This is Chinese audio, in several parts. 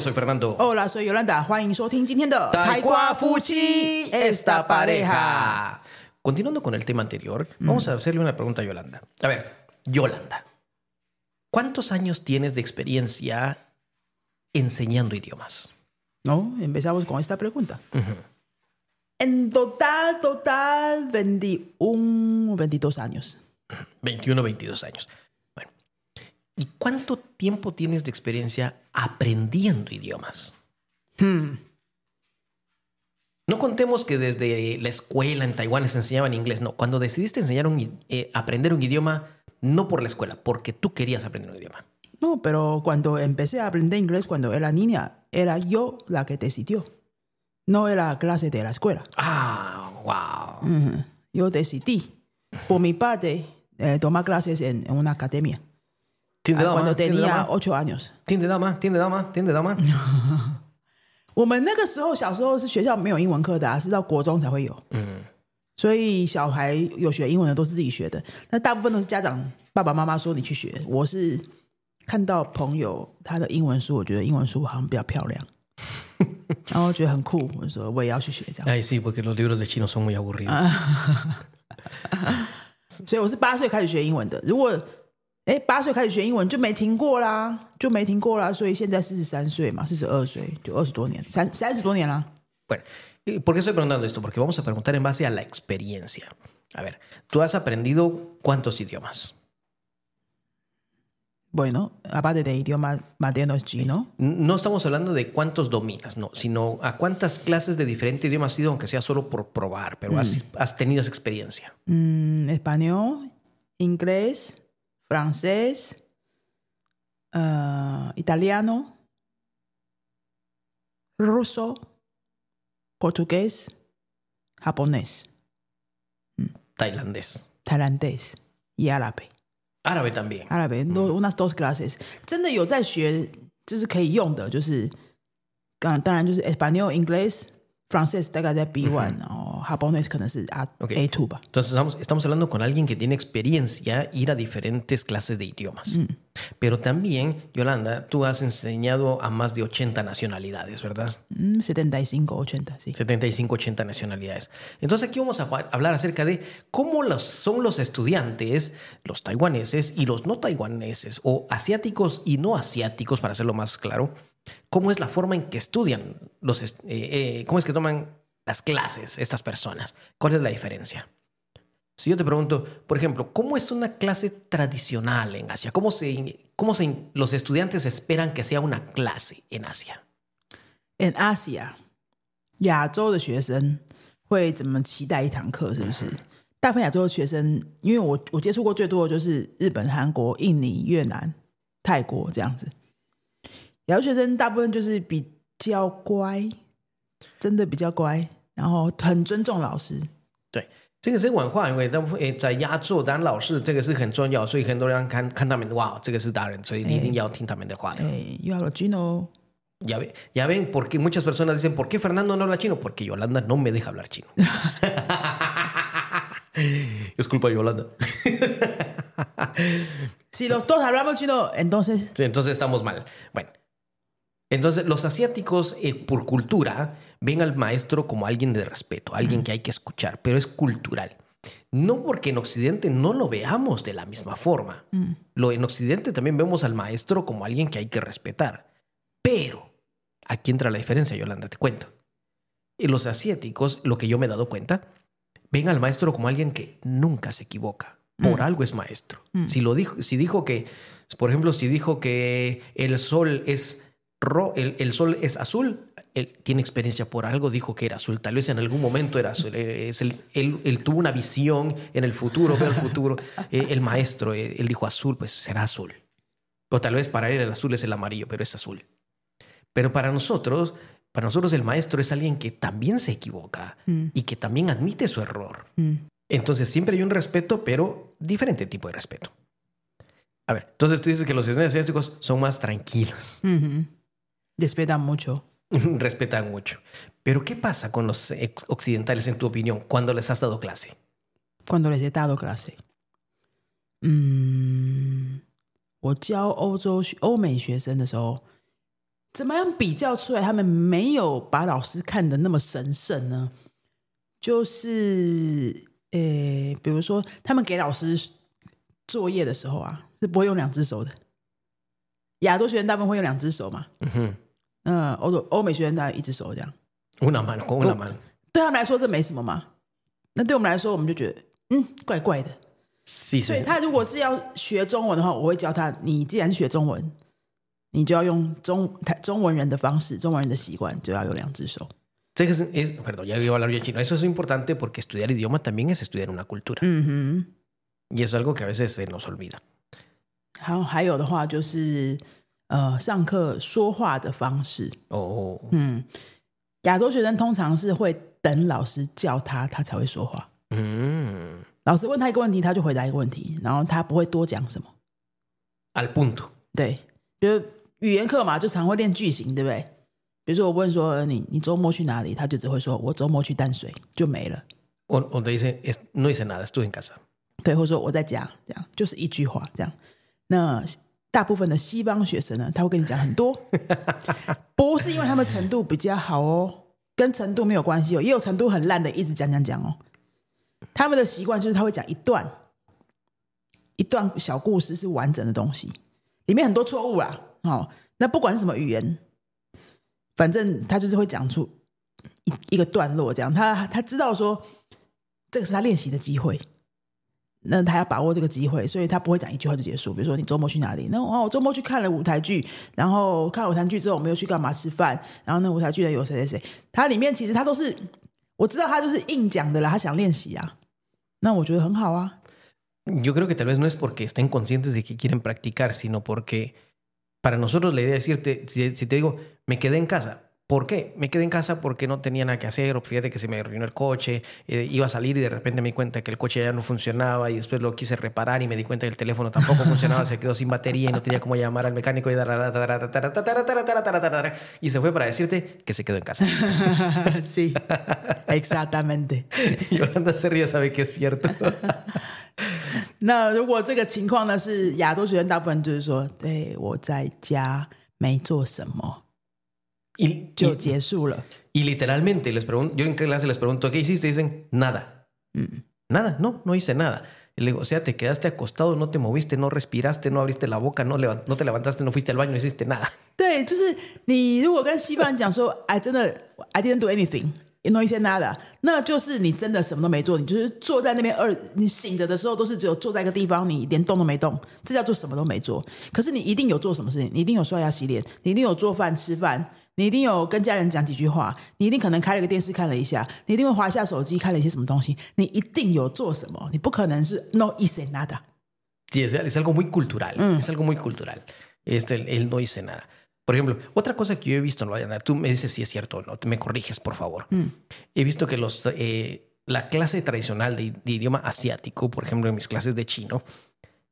soy Fernando. Hola, soy Yolanda. esta pareja. Continuando con el tema anterior, mm. vamos a hacerle una pregunta a Yolanda. A ver, Yolanda, ¿cuántos años tienes de experiencia enseñando idiomas? No, empezamos con esta pregunta. En total, total, 21, 22 años. 21, 22 años. ¿Y cuánto tiempo tienes de experiencia aprendiendo idiomas? Hmm. No contemos que desde la escuela en Taiwán les enseñaban inglés, no. Cuando decidiste enseñar un, eh, aprender un idioma, no por la escuela, porque tú querías aprender un idioma. No, pero cuando empecé a aprender inglés cuando era niña, era yo la que decidió. No era clase de la escuela. Ah, wow. Ujú. Yo decidí, por mi parte, eh, tomar clases en, en una academia. ¿Tiene Ah, dama? cuando ¿Tiene tenía dama? ocho años。¿Tiene dama? ¿Tiene dama? ¿Tiene dama? 我们那个时候小时候是学校没有英文课的、啊，是到国中才会有。嗯所以小孩有学英文的都是自己学的，那大部分都是家长爸爸妈妈说你去学。我是看到朋友他的英文书，我觉得英文书好像比较漂亮，然后觉得很酷，我就说我也要去学这样。Ay, sí, porque los libros de chino son muy aburridos. 所以我是八岁开始学英文的。如果哎八岁开始学英文就没停过啦，就没停过啦。所以现在四十三岁嘛，四十二岁就二十多年，三三十多年啦。 Bueno, ¿y ¿por qué estoy preguntando esto? Porque vamos a preguntar en base a la experiencia. A ver, ¿tú has aprendido cuántos idiomas? Bueno, aparte de idioma materno es chino. No estamos hablando de cuántos dominas, no, sino a cuántas clases de diferente idioma has ido, aunque sea solo por probar, pero has, has tenido esa experiencia. Mm, español, inglés, francés, ah, italiano, ruso, portugués, japonés, Tailandés. tailandés y árabe. Árabe también. árabe都 unas dos clases，真的有在学，就是可以用的，就是当当然就是 español、inglés、francés 大概在 B one，、然后 como japonés, que es okay. A2 吧. Entonces estamos, estamos, hablando con alguien que tiene experiencia ir a diferentes clases de idiomas. Mm. Pero también, Yolanda, tú has enseñado a más de 80 nacionalidades, ¿verdad? Mm, 75, 80, sí. 75, 80 nacionalidades. Entonces aquí vamos a hablar acerca de cómo los, son los estudiantes, los taiwaneses y los no taiwaneses, o asiáticos y no asiáticos, para hacerlo más claro, cómo es la forma en que estudian, los, eh, eh, cómo es que toman las clases estas personas. ¿Cuál es la diferencia? Si yo te pregunto, por ejemplo, ¿cómo es una clase tradicional en Asia? ¿Cómo, se, cómo se, los estudiantes esperan que sea una clase en Asia? In Asia，亚洲的学生会怎么期待一堂课？是不是？大部分亚洲的学生，因为我我接触过最多的就是日本、韩国、印尼、越南、泰国这样子。亚洲学生大部分就是比较乖，真的比较乖， 然后很尊重老师。对，这个是文化，因为他们诶在亚洲当老师这个是很重要，所以很多人看看他们哇，这个是大人，所以你一定要听他们的话的。哎，又要了 Gino， Ya, ve- ya ven, porque muchas personas dicen, ¿por qué Fernando no habla chino? Porque Yolanda no me deja hablar chino. es culpa de Yolanda. si los dos hablamos chino, entonces Sí, Entonces estamos mal. Bueno, entonces los asiáticos eh, por cultura ven al maestro como alguien de respeto, alguien que hay que escuchar, pero es cultural. No porque en Occidente no lo veamos de la misma forma. Lo, en Occidente también vemos al maestro como alguien que hay que respetar. Pero aquí entra la diferencia, Yolanda, te cuento. En los asiáticos, lo que yo me he dado cuenta, ven al maestro como alguien que nunca se equivoca. Por Mm. algo es maestro. Si, lo dijo, si dijo que, por ejemplo, si dijo que el sol es ro, el, el sol es azul, él tiene experiencia por algo, dijo que era azul. Tal vez en algún momento era azul. Eh, es el, él, él, tuvo una visión en el futuro, veo el futuro. Eh, el maestro, eh, él dijo azul, pues será azul. O tal vez para él el azul es el amarillo, pero es azul. Pero para nosotros, para nosotros el maestro es alguien que también se equivoca mm. y que también admite su error. Mm. Entonces siempre hay un respeto, pero diferente tipo de respeto. A ver, entonces tú dices que los estudiantes asiáticos son más tranquilos. Mm -hmm. Respetan mucho. Respetan mucho. Pero ¿qué pasa con los occidentales, en tu opinión, cuando les has dado clase? cuando les he dado clase。嗯，我教欧洲欧美学生的时候，怎么样比较出来他们没有把老师看得那么神圣呢？就是呃，比如说他们给老师作业的时候啊，是不会用两只手的。亚洲学生大部分会用两只手嘛，嗯哼嗯，欧洲欧美学生大概一只手这样。，una mano, con una mano. 对他们来说这没什么嘛，那对我们来说，我们就觉得嗯怪怪的。所以他如果是要学中文的话，我会教他，你既然学中文，你就要用中台中文人的方式，中文人的习惯，就要有两只手。Que es, es- perdón, ya a hablar yo chino. Eso es importante porque estudiar idioma también es estudiar una cultura. 嗯 Y eso es algo que a veces se nos olvida. 好，还有的话就是呃，上课说话的方式，Oh, 嗯，亚洲学生通常是会等老师叫他，他才会说话。mm, 老师问他一个问题，他就回答一个问题，然后他不会多讲什么。al punto. 对，就是语言课嘛，就常会练句型，对不对？比如说我问说呃你你周末去哪里，他就只会说我周末去淡水，就没了。O, o te dice, es- no hice nada, estuve en casa. 对，或者说我在家，这样就是一句话这样。那大部分的西方学生呢，他会跟你讲很多，不是因为他们程度比较好哦，跟程度没有关系哦，也有程度很烂的，一直讲讲讲哦。他们的习惯就是他会讲一段，一段小故事是完整的东西，里面很多错误啦。哦，那不管是什么语言，反正他就是会讲出一一个段落这样。他他知道说这个是他练习的机会，那他要把握这个机会，所以他不会讲一句话就结束。比如说你周末去哪里？那哦，我周末去看了舞台剧，然后看了舞台剧之后，我们又去干嘛吃饭？然后那舞台剧的有谁谁谁？它里面其实他都是我知道他就是硬讲的啦，他想练习啊。那我觉得很好啊。Yo creo que tal vez no es porque estén conscientes de que quieren practicar, sino porque para nosotros la idea es decirte, si, si te digo, me quedé en casa, ¿por qué? Me quedé en casa porque no tenía nada que hacer, o fíjate que se me arruinó el coche, eh, iba a salir y de repente me di cuenta que el coche ya no funcionaba y después lo quise reparar y me di cuenta que el teléfono tampoco funcionaba, se quedó sin batería y no tenía cómo llamar al mecánico y, y se fue para decirte que se quedó en casa. sí, exactamente。 Yolanda se ríe, sabe que es cierto. 那如果这个情况呢，是亚洲学生大部分就是说，对我在家没做什么 Y, 就 y- 结束了。 Y literalmente les pregunto, yo en clase les pregunto, ¿qué hiciste? Y dicen, nada. Nada, no, no hice nada. Y le digo, o sea, te quedaste acostado, no te moviste, no respiraste, no abriste la boca, no, levan- no te levantaste, no fuiste al baño, no hiciste nada. 对，就是你如果跟西方人讲说，哎，真的，I didn't do anything，no hice nada，那就是你真的什么都没做，你就是坐在那边二，你醒着的时候都是只有坐在一个地方，你连动都没动，这叫做什么都没做。可是你一定有做什么事情，你一定有刷牙洗脸，你一定有做饭吃饭， 你一定有跟家人讲几句话，你一定可能开了个电视看了一下，你一定会滑一下手机看了一些什么东西，你一定有做什么，你不可能是 no hice nada。 Sí, es, es algo muy cultural, es algo muy cultural. Este, el, el no hice nada. Por ejemplo, otra cosa que yo he visto, no, Vayana, tú me dices si es cierto o no, te me corriges, por favor. He visto que los, eh, la clase tradicional de, de idioma asiático, por ejemplo, en mis clases de chino,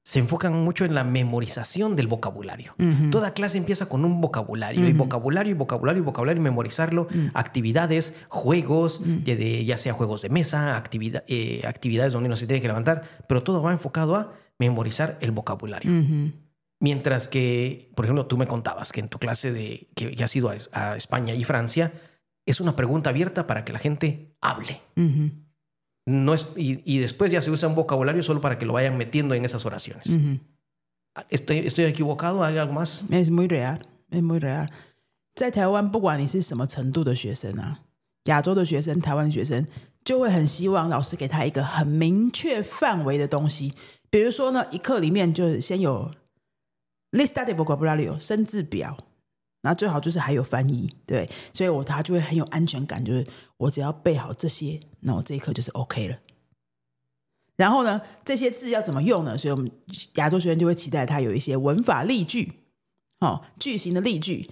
se enfocan mucho en la memorización del vocabulario. Toda clase empieza con un vocabulario, y vocabulario, y vocabulario, y vocabulario, y memorizarlo, actividades, juegos, ya, de- ya sea juegos de mesa, actividad, eh, actividades donde uno se tiene que levantar, pero todo va enfocado a memorizar el vocabulario. Mientras que, por ejemplo, tú me contabas que en tu clase de que, que has ido a, a España y Francia, es una pregunta abierta para que la gente hable. 嗯哼， No es, y, y después ya se usa un vocabulario solo para que lo vayan metiendo en esas oraciones. 嗯哼。 ¿Estoy, ¿Estoy equivocado? ¿Hay algo más? Es muy real, es muy real。在台湾，不管你是什么程度的学生啊，亚洲的学生、台湾的学生，就会很希望老师给他一个很明确范围的东西。比如说呢，一课里面就先有 lista de vocabulario 生字表， 那最好就是还有翻译，对，所以我他就会很有安全感，就是我只要背好这些，那我这一课就是 OK 了。然后呢，这些字要怎么用呢？所以我们亚洲学生就会期待他有一些文法例句，哦，句型的例句，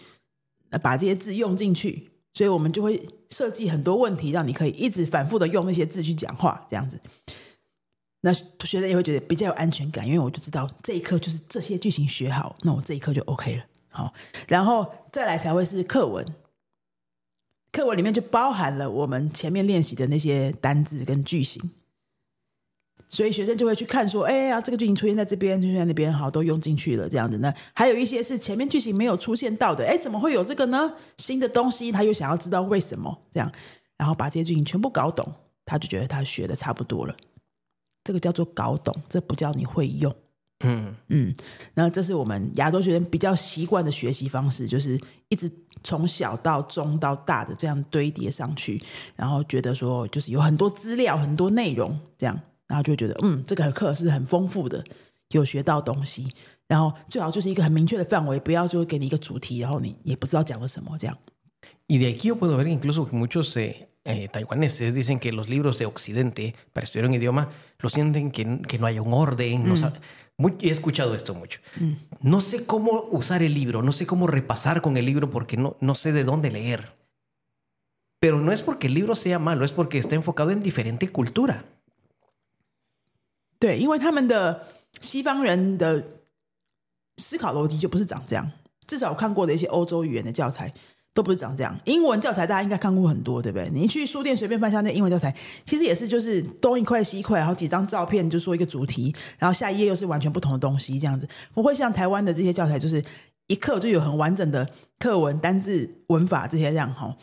把这些字用进去。所以我们就会设计很多问题，让你可以一直反复的用那些字去讲话，这样子。那学生也会觉得比较有安全感，因为我就知道这一课就是这些句型学好，那我这一课就 OK 了。好，然后再来才会是课文，课文里面就包含了我们前面练习的那些单字跟句型。所以学生就会去看说，哎呀，这个剧情出现在这边，出现在那边，好，都用进去了，这样子呢。还有一些是前面剧情没有出现到的，哎，怎么会有这个呢？新的东西，他又想要知道为什么这样，然后把这些剧情全部搞懂，他就觉得他学的差不多了。这个叫做搞懂，这不叫你会用。嗯嗯，那这是我们亚洲学生比较习惯的学习方式，就是一直从小到中到大的这样堆叠上去，然后觉得说就是有很多资料、很多内容这样，然后就觉得嗯，这个课是很丰富的，有学到东西，然后最好就是一个很明确的范围，不要就给你一个主题，然后你也不知道讲了什么这样。Y de aquí yo puedo ver incluso que muchos eh, eh, taiwaneses dicen que los libros de Occidente para estudiar un idioma lo sienten que, que no hay un orden. No sabe- Muy- he escuchado esto mucho. No sé cómo usar el libro, no sé cómo repasar con el libro porque no, no sé de dónde leer. Pero no es porque el libro sea malo, es porque está enfocado en diferente cultura. 对，因为他们的西方人的思考逻辑就不是长这样。至少我看过的一些欧洲语言的教材 都不是长这样。英文教材大家应该看过很多，对不对？你去书店随便翻一下那英文教材，其实也是就是东一块西一块，然后几张照片就说一个主题，然后下一页又是完全不同的东西，这样子不会像台湾的这些教材，就是一课就有很完整的课文、单字、文法这些这样哈。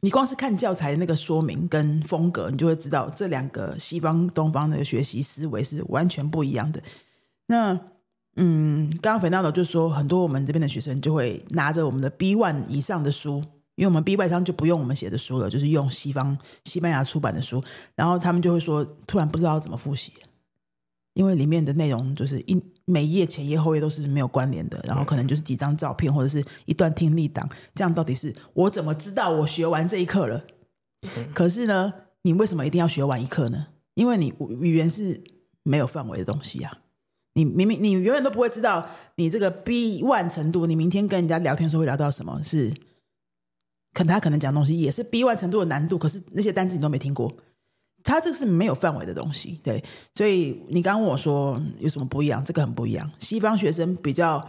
你光是看教材的那个说明跟风格，你就会知道这两个西方、东方的学习思维是完全不一样的。那嗯，刚刚 Fernando 就说，很多我们这边的学生就会拿着我们的 B one 以上的书，因为我们 B one 上就不用我们写的书了，就是用西方西班牙出版的书，然后他们就会说，突然不知道怎么复习，因为里面的内容就是一每一页前页后页都是没有关联的，然后可能就是几张照片或者是一段听力档，这样到底是我怎么知道我学完这一课了？可是呢，你为什么一定要学完一课呢？因为你语言是没有范围的东西啊。你明明你永远都不会知道你这个 B one 程度，你明天跟人家聊天的时候会聊到什么是，可他可能讲东西也是 B one 程度的难度，可是那些单词你都没听过，他这个是没有范围的东西，对，所以你刚刚问我说有什么不一样，这个很不一样。西方学生比较，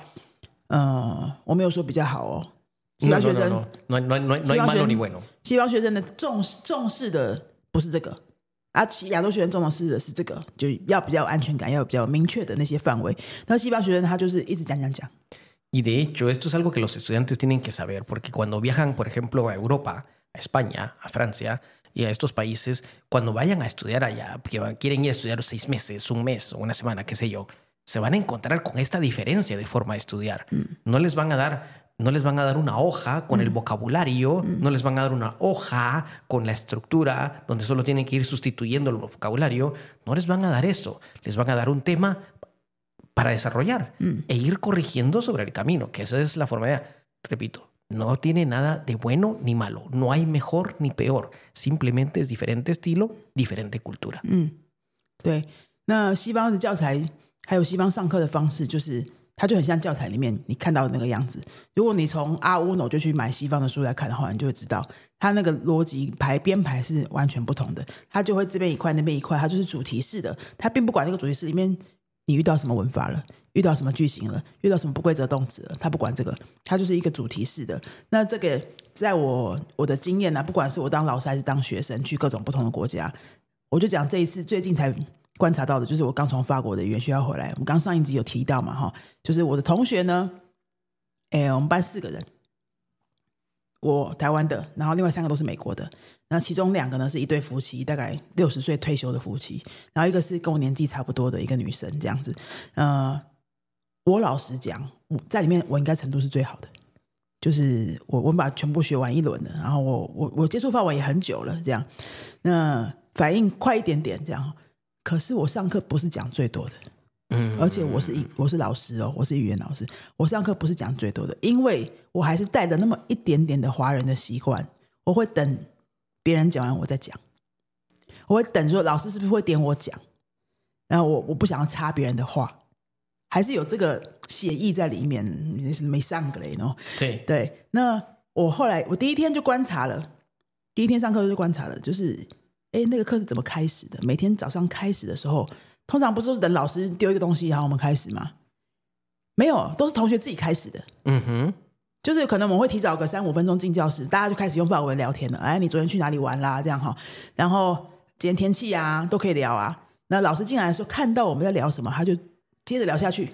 呃，我没有说比较好哦，西 No, 方 no, 学生 no, no, no, no, no hay Sí, malo Ángel. ni bueno. 西方学生的重视重视的不是这个，啊，其亚洲学生重视的是这个，就要比较有安全感，要有比较明确的那些范围。那西方学生他就是一直讲讲讲， Y de hecho, esto es algo que los estudiantes tienen que saber, porque cuando viajan, por ejemplo, a Europa, a España, a Francia y a estos países, cuando vayan a estudiar allá, que van- quieren ir a estudiar seis meses, un mes o una semana, qué sé yo, se van a encontrar con esta diferencia de forma de estudiar. No les van a dar, no les van a dar una hoja con el vocabulario, no les van a dar una hoja con la estructura, donde solo tienen que ir sustituyendo el vocabulario, no les van a dar eso, les van a dar un tema para desarrollar e ir corrigiendo sobre el camino, que esa es la forma de, repito, no tiene nada de bueno ni malo, no hay mejor ni peor, simplemente es diferente estilo, diferente cultura. 对。那西方的教材还有西方上课的方式，就是 它就很像教材里面你看到的那个样子。如果你从阿乌诺就去买西方的书来看的话，你就会知道它那个逻辑排编排是完全不同的。它就会这边一块那边一块，它就是主题式的，它并不管那个主题式里面你遇到什么文法了，遇到什么句型了，遇到什么不规则动词了，它不管这个，它就是一个主题式的。那这个在我我的经验呢、不管是我当老师还是当学生，去各种不同的国家，我就讲这一次最近才观察到的，就是我刚从法国的语言学校回来。我们刚上一集有提到嘛，哈，就是我的同学呢，哎，我们班四个人，我台湾的，然后另外三个都是美国的。那其中两个呢是一对夫妻，大概六十岁退休的夫妻，然后一个是跟我年纪差不多的一个女生，这样子。呃，我老实讲，我在里面我应该程度是最好的，就是我我把全部学完一轮了，然后我我我接触范围也很久了，这样，那反应快一点点这样。可是我上课不是讲最多的，嗯。而且我是一我是老师哦，我是语言老师，我上课不是讲最多的，因为我还是带着那么一点点的华人的习惯，我会等别人讲完我再讲，我会等说老师是不是会点我讲，然后我我不想要插别人的话，还是有这个写意在里面，是没上个嘞喏。对，对，那我后来我第一天就观察了，第一天上课就观察了，就是哎，那个课是怎么开始的？每天早上开始的时候，通常不是都是等老师丢一个东西，然后我们开始吗？没有，都是同学自己开始的。嗯哼，就是可能我们会提早个三五分钟进教室，大家就开始用法文聊天了。哎，你昨天去哪里玩啦？这样哈，然后今天天气啊都可以聊啊。那老师进来的时候看到我们在聊什么，他就接着聊下去，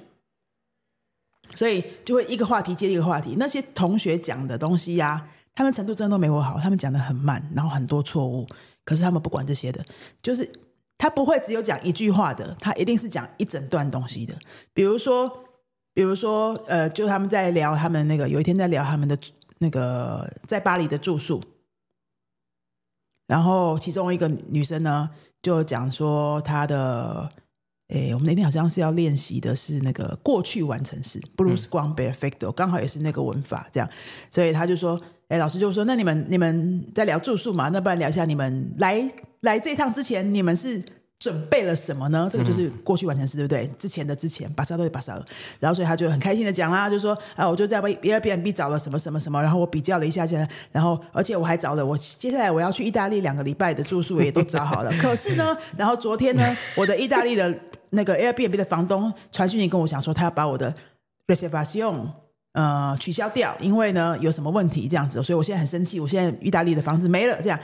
所以就会一个话题接一个话题。那些同学讲的东西呀、他们程度真的都没我好，他们讲的很慢，然后很多错误，可是他们不管这些的，就是他不会只有讲一句话的，他一定是讲一整段东西的。比如说，比如说，呃，就他们在聊他们那个有一天在聊他们的那个在巴黎的住宿，然后其中一个女生呢就讲说她的，诶，我们那天好像是要练习的是那个过去完成式 （Bruce Guan Perfecto），刚好也是那个文法这样，所以他就说，哎，老师就说，那你们你们在聊住宿嘛，那不然聊一下你们来来这一趟之前，你们是准备了什么呢？这个就是过去完成式，对不对？之前的之前，巴萨都是巴萨了。然后所以他就很开心的讲啦，就说啊，我就在 Airbnb 找了什么什么什么，然后我比较了一下下，然后而且我还找了我接下来我要去意大利两个礼拜的住宿也都找好了。可是呢，然后昨天呢，我的意大利的那个 Airbnb 的房东传讯息跟我讲说，他要把我的 reservation 呃取消掉，因为呢有什么问题这样子，所以我现在很生气，我现在意大利的房子没了。这样，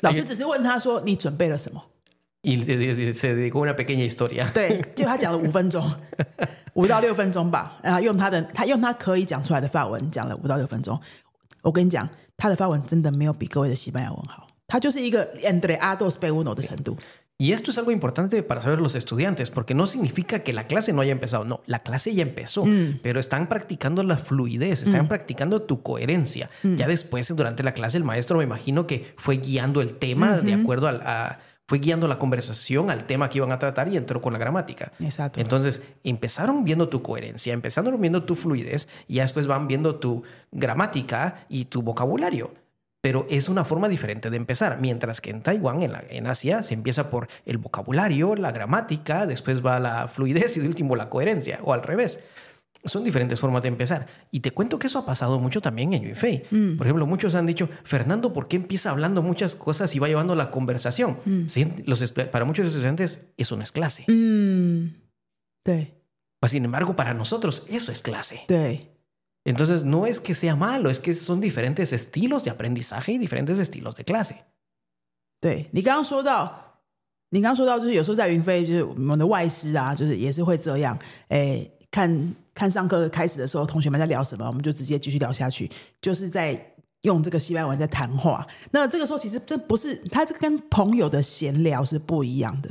老师只是问他说你准备了什么？对，结果他讲了五分钟，五到六分钟吧，然后用他的他用他可以讲出来的法文讲了五到六分钟。我跟你讲，他的法文真的没有比各位的西班牙文好，他就是一个 entre a dos p uno 的程度。Y esto es algo importante para saber los estudiantes, porque no significa que la clase no haya empezado. No, la clase ya empezó, pero están practicando la fluidez, están practicando tu coherencia. Ya después, durante la clase, el maestro me imagino que fue guiando el tema de acuerdo al- a, fue guiando la conversación al tema que iban a tratar y entró con la gramática. Exacto. Entonces, empezaron viendo tu coherencia, empezaron viendo tu fluidez y ya después van viendo tu gramática y tu vocabulario pero es una forma diferente de empezar. Mientras que en Taiwán, en, la, en Asia, se empieza por el vocabulario, la gramática, después va la fluidez y de último la coherencia, o al revés. Son diferentes formas de empezar. Y te cuento que eso ha pasado mucho también en Yunfei. Mm. Por ejemplo, muchos han dicho, Fernando, ¿por qué empieza hablando muchas cosas y va llevando la conversación? Mm. Para muchos estudiantes eso no es clase. Mm. Sin embargo, para nosotros eso es clase. Sí. Entonces, no es que sea malo, es que son diferentes estilos de aprendizaje y diferentes estilos de clase. 对，你刚刚说到，你刚刚说到，就是有时候在云飞，就是我们的外师啊，就是也是会这样，哎，看看上课开始的时候，同学们在聊什么，我们就直接继续聊下去，就是在用这个西班牙文在谈话。那这个时候其实这不是，他这跟朋友的闲聊是不一样的。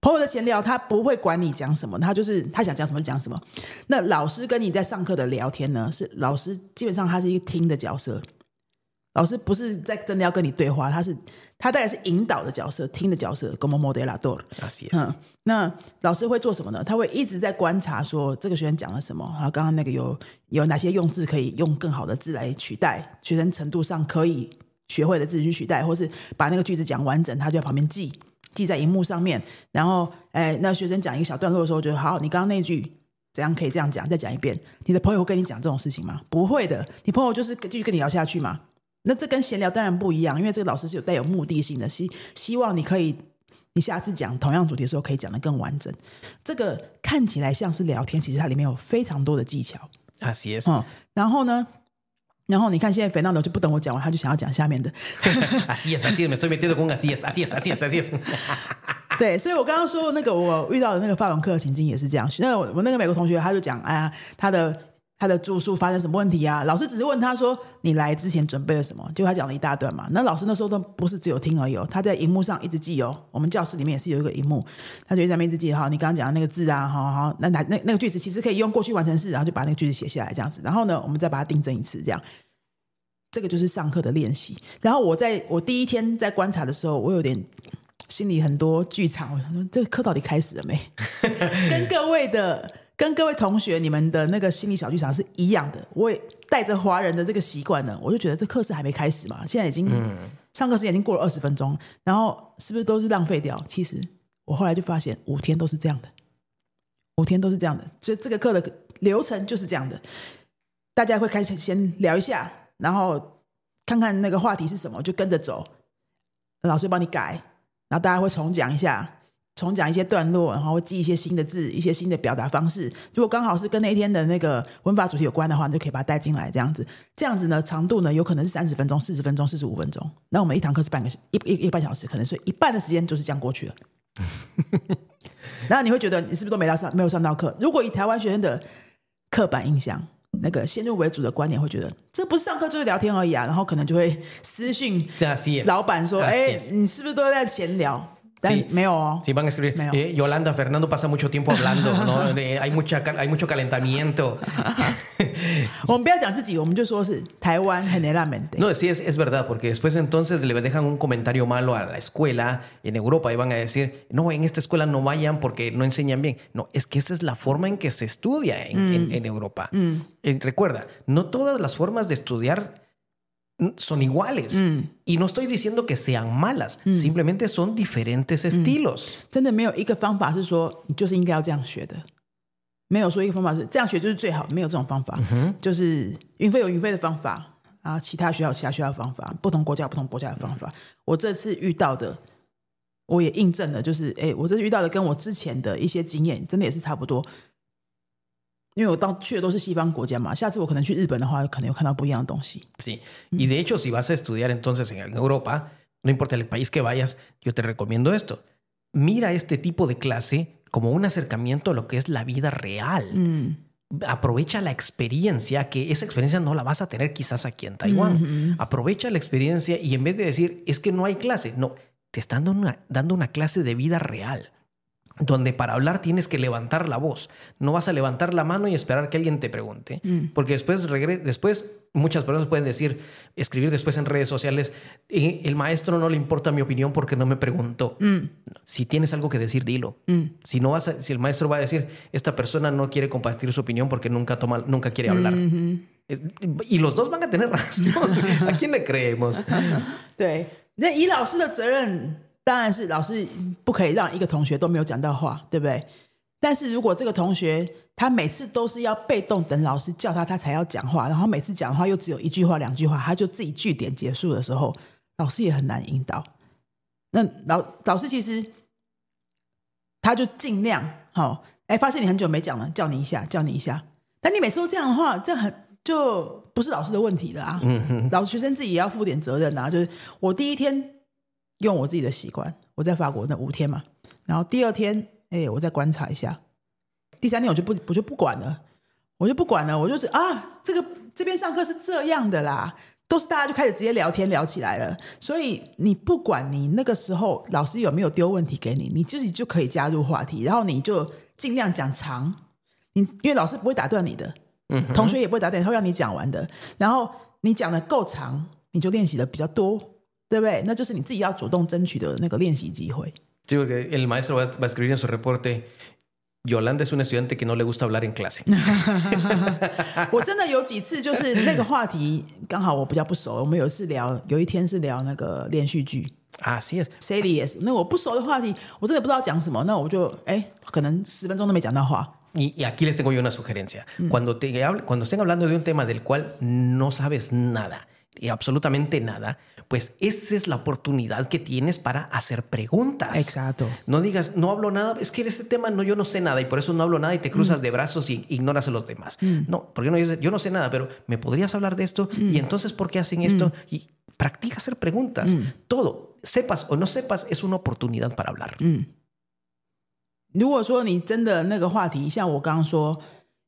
朋友的闲聊，他不会管你讲什么，他就是他想讲什么就讲什么。那老师跟你在上课的聊天呢，是老师基本上他是一个听的角色，老师不是在真的要跟你对话，他是他大概是引导的角色、听的角色，como moderador。嗯，那老师会做什么呢？他会一直在观察，说这个学生讲了什么，然后刚刚那个有有哪些用字可以用更好的字来取代，学生程度上可以学会的字去取代，或是把那个句子讲完整，他就在旁边记记在荧幕上面。然后，哎，那学生讲一个小段落的时候，觉得好，你刚刚那句怎样可以这样讲，再讲一遍。你的朋友会跟你讲这种事情吗？不会的，你朋友就是继续跟你聊下去嘛。那这跟闲聊当然不一样，因为这个老师是有带有目的性的，希希望你可以，你下次讲同样主题的时候可以讲得更完整。这个看起来像是聊天，其实它里面有非常多的技巧。啊，是、yes. 嗯，然后呢，然后你看现在肥娜 o 就不等我讲完，他就想要讲下面的。Así es, así es. Me estoy metiendo con así es, así es, así es, así es. 对，所以我刚刚说那个我遇到的那个法文课的情境也是这样。那我我那个美国同学他就讲，哎呀，他的他的住宿发生什么问题啊？老师只是问他说，你来之前准备了什么？结果他讲了一大段嘛。那老师那时候都不是只有听而已哦，他在荧幕上一直记哦。我们教室里面也是有一个荧幕，他就在那边一直记。哈，你刚刚讲的那个字啊，好好，那那那那个句子其实可以用过去完成式，然后就把那个句子写下来这样子。然后呢，我们再把它订正一次，这样。这个就是上课的练习。然后我在我第一天在观察的时候，我有点心里很多剧场，我想说这个课到底开始了没？跟各位的、跟各位同学，你们的那个心理小剧场是一样的。我也带着华人的这个习惯呢，我就觉得这课是还没开始嘛，现在已经、上课时间已经过了二十分钟，然后是不是都是浪费掉？其实我后来就发现，五天都是这样的，五天都是这样的，所以这个课的流程就是这样的。大家会开始先聊一下，然后看看那个话题是什么，就跟着走。老师帮你改，然后大家会重讲一下，重讲一些段落，然后会记一些新的字，一些新的表达方式。如果刚好是跟那一天的那个文法主题有关的话，你就可以把它带进来，这样子。这样子呢，长度呢有可能是三十分钟、四十分钟、四十五分钟。那我们一堂课是半个一一一个半小时，可能所以一半的时间就是这样过去了。然后你会觉得你是不是都没到上没有上到课？如果以台湾学生的刻板印象，那个先入为主的观点，会觉得这不是上课就是聊天而已啊，然后可能就会私信老板说：“哎.你是不是都在闲聊？” Sí, meo. sí, van a escribir. Eh, Yolanda, Fernando pasa mucho tiempo hablando, ¿no? eh, hay, mucha, hay mucho calentamiento. no, sí, es, es, verdad, porque después entonces le dejan un comentario malo a la escuela en Europa y van a decir, no, en esta escuela no vayan porque no enseñan bien. No, es que esa es la forma en que se estudia en, Europa. Eh, recuerda, no todas las formas de estudiar son iguales. Y no estoy diciendo que sean malas, simplemente son diferentes estilos. 真的没有一个方法是说你就是应该要这样学的，没有说一个方法是这样学就是最好，没有这种方法。就是云飞有云飞的方法，啊，其他学校有其他学校的方法，不同国家有不同国家的方法。我这次遇到的，我也印证了，就是哎，我这次遇到的跟我之前的一些经验，真的也是差不多。因为我到去的都是西方国家嘛，下次我可能去日本的话，可能有看到不一样的东西。 Sí. Y de hecho, si vas a estudiar entonces en en Europa, no importa el país que vayas, yo te recomiendo esto. Mira este tipo de clase como un acercamiento a lo que es la vida real. 嗯 Aprovecha la experiencia, que esa experiencia no la vas a tener quizás aquí en Taiwán. Aprovecha la experiencia y en vez de decir, es que no hay clase, no, te están dando una, dando una clase de vida real. Donde para hablar tienes que levantar la voz. No vas a levantar la mano y esperar que alguien te pregunte. Porque después, después muchas personas pueden decir, escribir después en redes sociales, "Eh, el maestro no le importa mi opinión porque no me preguntó. Si tienes algo que decir, dilo. Si no vas a- si el maestro va a decir, esta persona no quiere compartir su opinión porque nunca toma, nunca quiere hablar. Eh, Y los dos van a tener razón. ¿A quién le creemos? 当然是老师不可以让一个同学都没有讲到话，对不对？但是如果这个同学他每次都是要被动等老师叫他，他才要讲话，然后每次讲话又只有一句话、两句话，他就自己句点结束的时候，老师也很难引导。那老老师其实他就尽量好，哎，发现你很久没讲了，叫你一下，叫你一下。但你每次都这样的话，这很就不是老师的问题了啊。嗯哼老学生自己也要负点责任啊。就是我第一天用我自己的习惯，我在法国那五天嘛，然后第二天，哎，我再观察一下，第三天我就不我就不管了，我就不管了，我就是啊，这个这边上课是这样的啦。都是大家就开始直接聊天聊起来了，所以你不管你那个时候老师有没有丢问题给你，你自己就可以加入话题，然后你就尽量讲长，你因为老师不会打断你的，嗯同学也不会打断你，他会让你讲完的。然后你讲的够长，你就练习的比较多，对不对？那就是你自己要主动争取的那个练习机会。Sí, porque el maestro va, va a escribir en su reporte, Yolanda es un estudiante que no le gusta hablar en clase. 我真的有几次就是那个话题刚好我比较不熟，我们有一次聊，有一天是聊那个连续剧。Así es. Series，那我不熟的话题，我真的不知道讲什么，那我就哎，可能十分钟都没讲到话。Y, y aquí les tengo yo una sugerencia. Cuando, te, hable- cuando estén hablando de un tema del cual no sabes nada, y absolutamente nada, pues esa es la oportunidad que tienes para hacer preguntas. Exacto. No digas, no hablo nada, es que en ese tema no, yo no sé nada y por eso no hablo nada y te cruzas de brazos y ignoras a los demás. No, porque no dices, yo no sé nada, pero ¿me podrías hablar de esto? Y entonces, ¿por qué hacen esto? Y practica hacer preguntas. Todo, sepas o no sepas, es una oportunidad para hablar. 如果说你真的那个话题，像我刚刚说，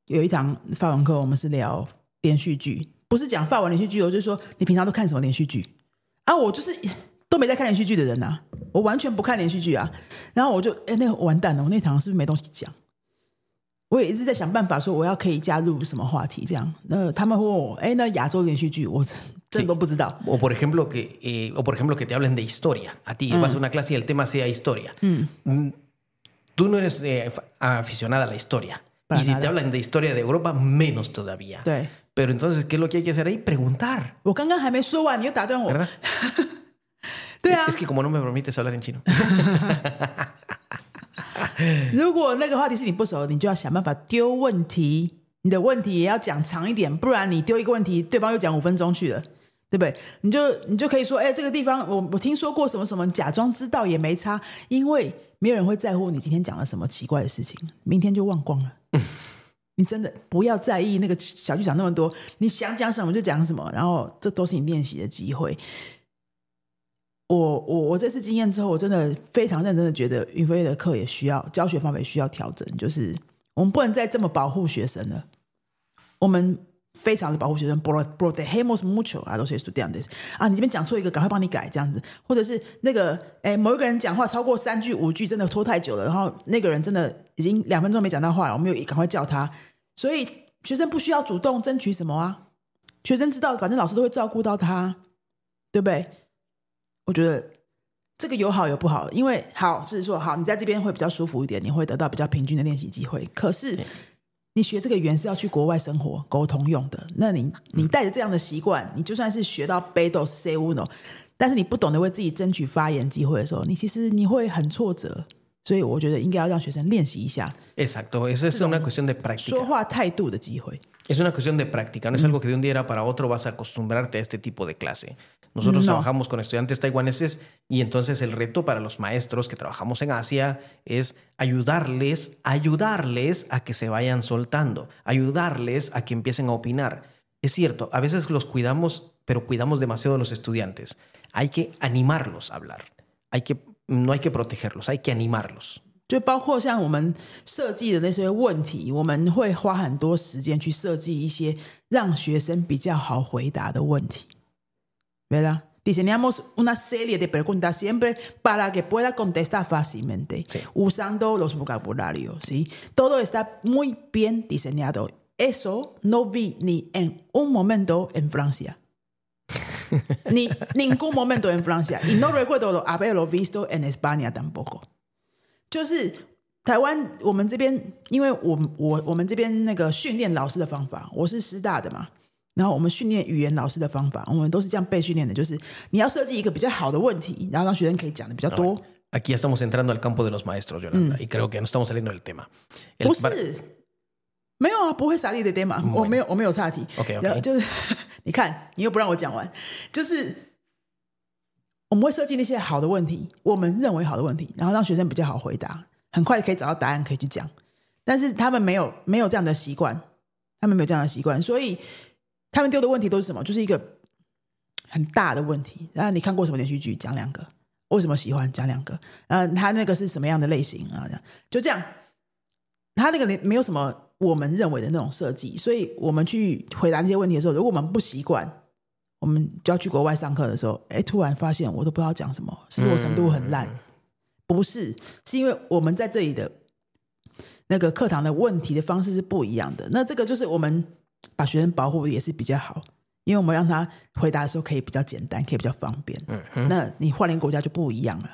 有一堂法文课，我们是聊连续剧， 不是讲法文连续剧我，就是说你平常都看什么连续剧啊？我就是都没在看连续剧的人呐、我完全不看连续剧啊。然后我就哎，那个完蛋了，我那堂是不是没东西讲？我也一直在想办法说我要可以加入什么话题，这样。那他们问我，哎，那亚洲连续剧我真的都不知道。O por ejemplo que, eh, o por ejemplo que te hablen de historia. A ti vas a una clase y el tema sea historia. Mm, Tú no eres eh, aficionada a la historia. Y si te hablan de historia de Europa, menos todavía. 对 Pero entonces, ¿qué es lo que hay que hacer ahí? Preguntar. 我刚刚还没说完，你又打断我。¿Verdad? 对啊 Es，que como no me permites hablar en chino. 如果那个话题是你不熟的，你就要想办法丢问题。你的问题也要讲长一点，不然你丢一个问题，对方又讲五分钟去了，对不对？你就你就可以说，哎，这个地方我我听说过什么什么，你假装知道也没差，因为没有人会在乎你今天讲了什么奇怪的事情，明天就忘光了。你真的不要在意那个小剧场那么多，你想讲什么就讲什么，然后这都是你练习的机会。我我我这次经验之后，我真的非常认真的觉得云飞的课也需要教学方法也需要调整，就是我们不能再这么保护学生了。我们非常的保护学生，pro protejemos mucho a los estudiantes 啊，你这边讲错一个，赶快帮你改这样子，或者是那个哎某一个人讲话超过三句五句，真的拖太久了，然后那个人真的已经两分钟没讲到话了，我们有赶快叫他，所以学生不需要主动争取什么啊，学生知道反正老师都会照顾到他，对不对？我觉得这个有好有不好，因为好是说好，你在这边会比较舒服一点，你会得到比较平均的练习机会。可是你学这个语言是要去国外生活沟通用的，那你你带着这样的习惯，你就算是学到 b e d o s say uno，但是你不懂得为自己争取发言机会的时候，你其实你会很挫折。所以我觉得应该要让学生练习一下。Exacto, esa es una cuestión de práctica. 说话态度的机会。Es una cuestión de práctica, no es algo que de un día para otro vas a acostumbrarte a este tipo de clase. Nosotros trabajamos con estudiantes taiwaneses y entonces el reto para los maestros que trabajamos en Asia es ayudarles, ayudarles a que se vayan soltando, ayudarles a que empiecen a opinar. Es cierto, a veces los cuidamos, pero cuidamos demasiado a los estudiantes. Hay que animarlos a hablar. Hay que, no hay que protegerlos, hay que animarlos. 就包括像我们设计的那些问题，我们会花很多时间去设计一些让学生比较好回答的问题。¿verdad? Diseñamos una serie de preguntas siempre para que pueda contestar fácilmente, usando los vocabularios, ¿sí? Todo está muy bien diseñado. Eso no vi ni en un momento en Francia. Ni ningún momento en Francia. Y no recuerdo haberlo visto en España tampoco. 就是台湾，我们这边，因为我我我们这边那个训练老师的方法，我是师大的嘛，然后我们训练语言老师的方法，我们都是这样被训练的，就是你要设计一个比较好的问题，然后让学生可以讲的比较多。Aquí estamos entrando al campo de los maestros, Yolanda, y creo que no estamos saliendo del tema. 不是，没有啊，不会傻力的 tema，我没有，我没有岔题。OK OK，就是 你看，你又不让我讲完，就是我们会设计那些好的问题，我们认为好的问题，然后让学生比较好回答，很快可以找到答案，可以去讲。但是他们没有没有这样的习惯，他们没有这样的习惯，所以。他们丢的问题都是什么？就是一个很大的问题。然后你看过什么连续剧？讲两个。为什么喜欢？讲两个。呃，他那个是什么样的类型啊？就这样。他那个没有什么我们认为的那种设计，所以我们去回答这些问题的时候，如果我们不习惯，我们就要去国外上课的时候，哎，突然发现我都不知道讲什么，是我程度很烂。不是，是因为我们在这里的那个课堂的问题的方式是不一样的。那这个就是我们。把学生保护也是比较好，因为我们让他回答的时候可以比较简单，可以比较方便。嗯，那你换了一个国家就不一样了。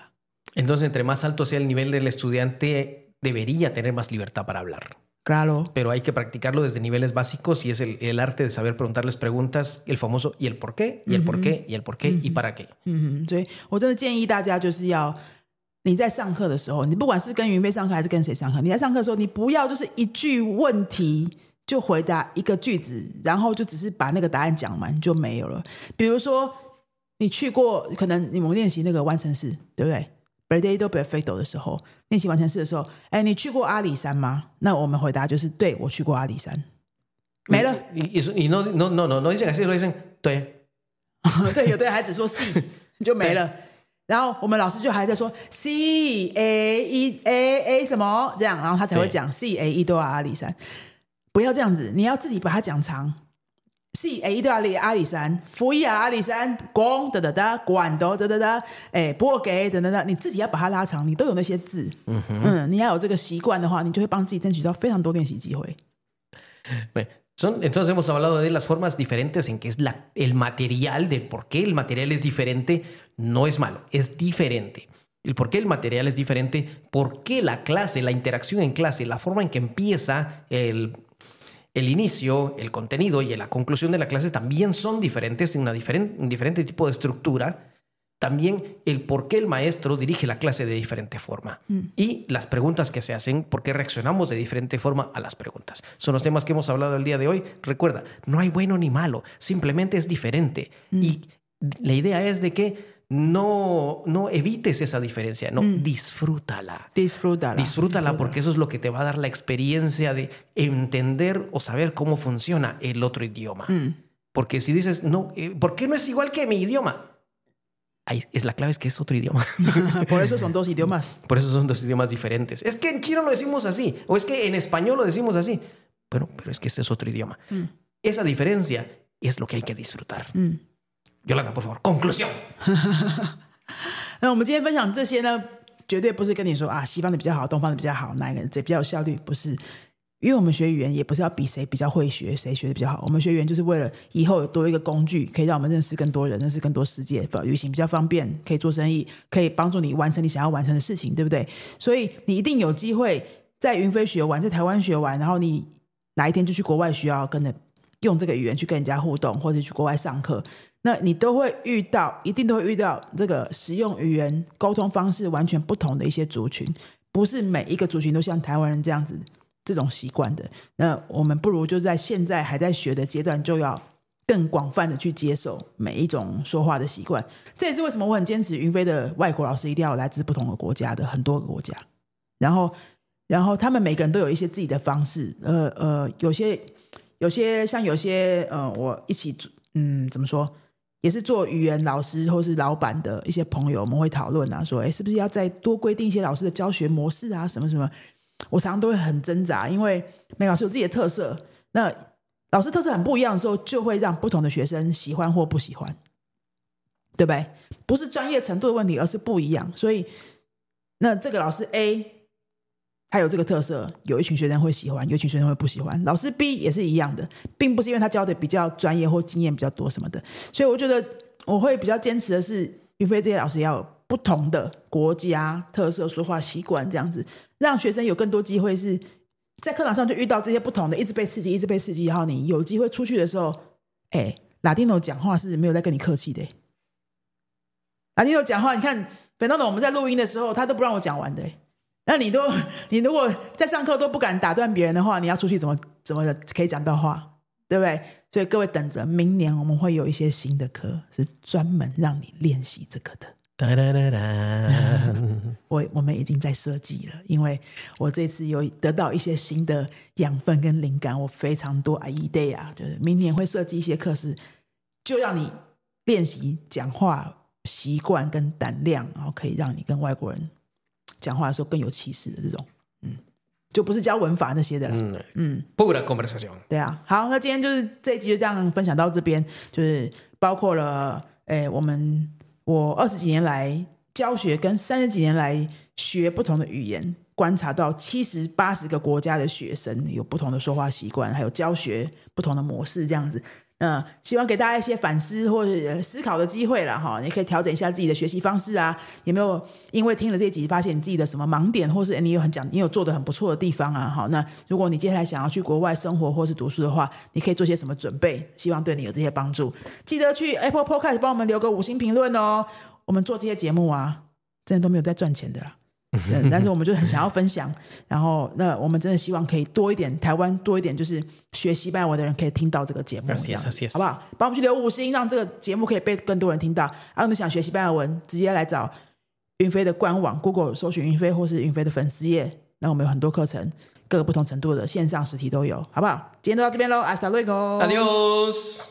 Entonces, entre más alto sea el nivel del estudiante, debería tener más libertad para hablar. Claro. Pero hay que practicarlo desde niveles básicos y es el, el arte de saber preguntarles preguntas, el famoso y el por qué, y el por qué, y el por qué, y para qué. 嗯，所以我真的建议大家就是要你在上课的时候，你不管是跟云飞上课还是跟谁上课，你在上课的时候，你不要就是一句问题。就回答一个句子，然后就只是把那个答案讲完就没有了。比如说，你去过，可能你们练习那个完成式，对不对？Birthday perfecto 的时候，练习完成式的时候，哎，你去过阿里山吗？那我们回答就是对，我去过阿里山。没了。你你你 no no no no no dicen así dicen 对，对，有的人还只说 C 就没了。然后我们老师就还在说 C A E A A 什么这样，然后他才会讲 C A E 都要阿里山。不要这样子，你要自己把它讲长。C A 都要列阿里山，福伊亚阿里山，光哒哒哒，管的哒哒哒，哎，波给等等等，你自己要把它拉长，你都有那些字，嗯嗯，你要有这个习惯的话，你就会帮自己争取到非常多练习机会。Son, entonces hemos hablado de las formas diferentes en que es la, el material, de por qué el material es diferente, no es malo, es diferente. El por qué el material es diferente, por qué la clase, la interacción en clase, la forma en que empieza el, el inicio, el contenido y la conclusión de la clase también son diferentes, en una diferente, un diferente tipo de estructura. También el por qué el maestro dirige la clase de diferente forma mm. y las preguntas que se hacen, por qué reaccionamos de diferente forma a las preguntas. Son los temas que hemos hablado el día de hoy. Recuerda, no hay bueno ni malo, simplemente es diferente. Mm. Y la idea es de que no, no evites esa diferencia, no, mm. disfrútala. Disfrútala. Disfrútala porque eso es lo que te va a dar la experiencia de entender o saber cómo funciona el otro idioma. Mm. Porque si dices, no, eh, ¿por qué no es igual que mi idioma? ahí es la clave es que es otro idioma. Por eso son dos idiomas. Por eso son dos idiomas diferentes. Es que en chino lo decimos así, o es que en español lo decimos así. Bueno, pero es que ese es otro idioma. Esa diferencia es lo que hay que disfrutar. Por favor, conclusión. 那我们今天分享这些呢，绝对不是跟你说啊，西方的比较好，东方的比较好，哪一个这比较有效率？不是，因为我们学语言也不是要比谁比较会学，谁学的比较好。我们学语言就是为了以后有多一个工具，可以让我们认识更多人，认识更多世界，旅行比较方便，可以做生意，可以帮助你完成你想要完成的事情，对不对？所以你一定有机会在云飞学完，在台湾学完，然后你哪一天就去国外需要跟着用这个语言去跟人家互动，或者去国外上课。那你都会遇到，一定都会遇到这个使用语言沟通方式完全不同的一些族群，不是每一个族群都像台湾人这样子这种习惯的。那我们不如就在现在还在学的阶段，就要更广泛的去接受每一种说话的习惯。这也是为什么我很坚持云飞的外国老师一定要来自不同的国家的很多个国家，然后然后他们每个人都有一些自己的方式。呃呃，有些有些像有些呃，我一起嗯怎么说？也是做语言老师或是老板的一些朋友，我们会讨论啊，说，哎，是不是要再多规定一些老师的教学模式啊，什么什么？我常常都会很挣扎，因为每老师有自己的特色，那老师特色很不一样的时候，就会让不同的学生喜欢或不喜欢，对不对？不是专业程度的问题，而是不一样。所以，那这个老师 A。他有这个特色，有一群学生会喜欢，有一群学生会不喜欢。老师 B 也是一样的，并不是因为他教的比较专业或经验比较多什么的。所以我觉得我会比较坚持的是，云飞这些老师要有不同的国家特色、说话习惯，这样子让学生有更多机会是在课堂上就遇到这些不同的，一直被刺激，一直被刺激。然后你有机会出去的时候，哎，拉丁诺讲话是没有在跟你客气的。拉丁诺讲话，你看，本到的我们在录音的时候，他都不让我讲完的。那你都，你如果在上课都不敢打断别人的话，你要出去怎么怎么可以讲到话，对不对？所以各位等着，明年我们会有一些新的课，是专门让你练习这个的。哒哒哒哒，我我们已经在设计了，因为我这次有得到一些新的养分跟灵感，我非常多 idea，啊就是明年会设计一些课是，就让你练习讲话习惯跟胆量，然后可以让你跟外国人。讲话的时候更有气势的这种，嗯，就不是教文法那些的了，嗯嗯，不的 conversation，对啊，好，那今天就是这一集就这样分享到这边，就是包括了，哎，我们我二十几年来教学跟三十几年来学不同的语言，观察到七十八十个国家的学生有不同的说话习惯，还有教学不同的模式，这样子。嗯，希望给大家一些反思或者思考的机会了哈。你可以调整一下自己的学习方式啊。有没有因为听了这集，发现你自己的什么盲点，或是你有很讲，你有做的很不错的地方啊？好，那如果你接下来想要去国外生活或是读书的话，你可以做些什么准备？希望对你有这些帮助。记得去 Apple Podcast 帮我们留个五星评论哦。我们做这些节目啊，真的都没有在赚钱的啦。但是我们就很想要分享，然后那我们真的希望可以多一点台湾多一点，就是学西班牙文的人可以听到这个节目，好不好？帮我们去留五星，让这个节目可以被更多人听到。然后你想学西班牙文，直接来找云飞的官网，Google 搜寻云飞或是云飞的粉丝页，那我们有很多课程，各个不同程度的线上实体都有，好不好？今天就到这边喽，Hasta luego，Adios。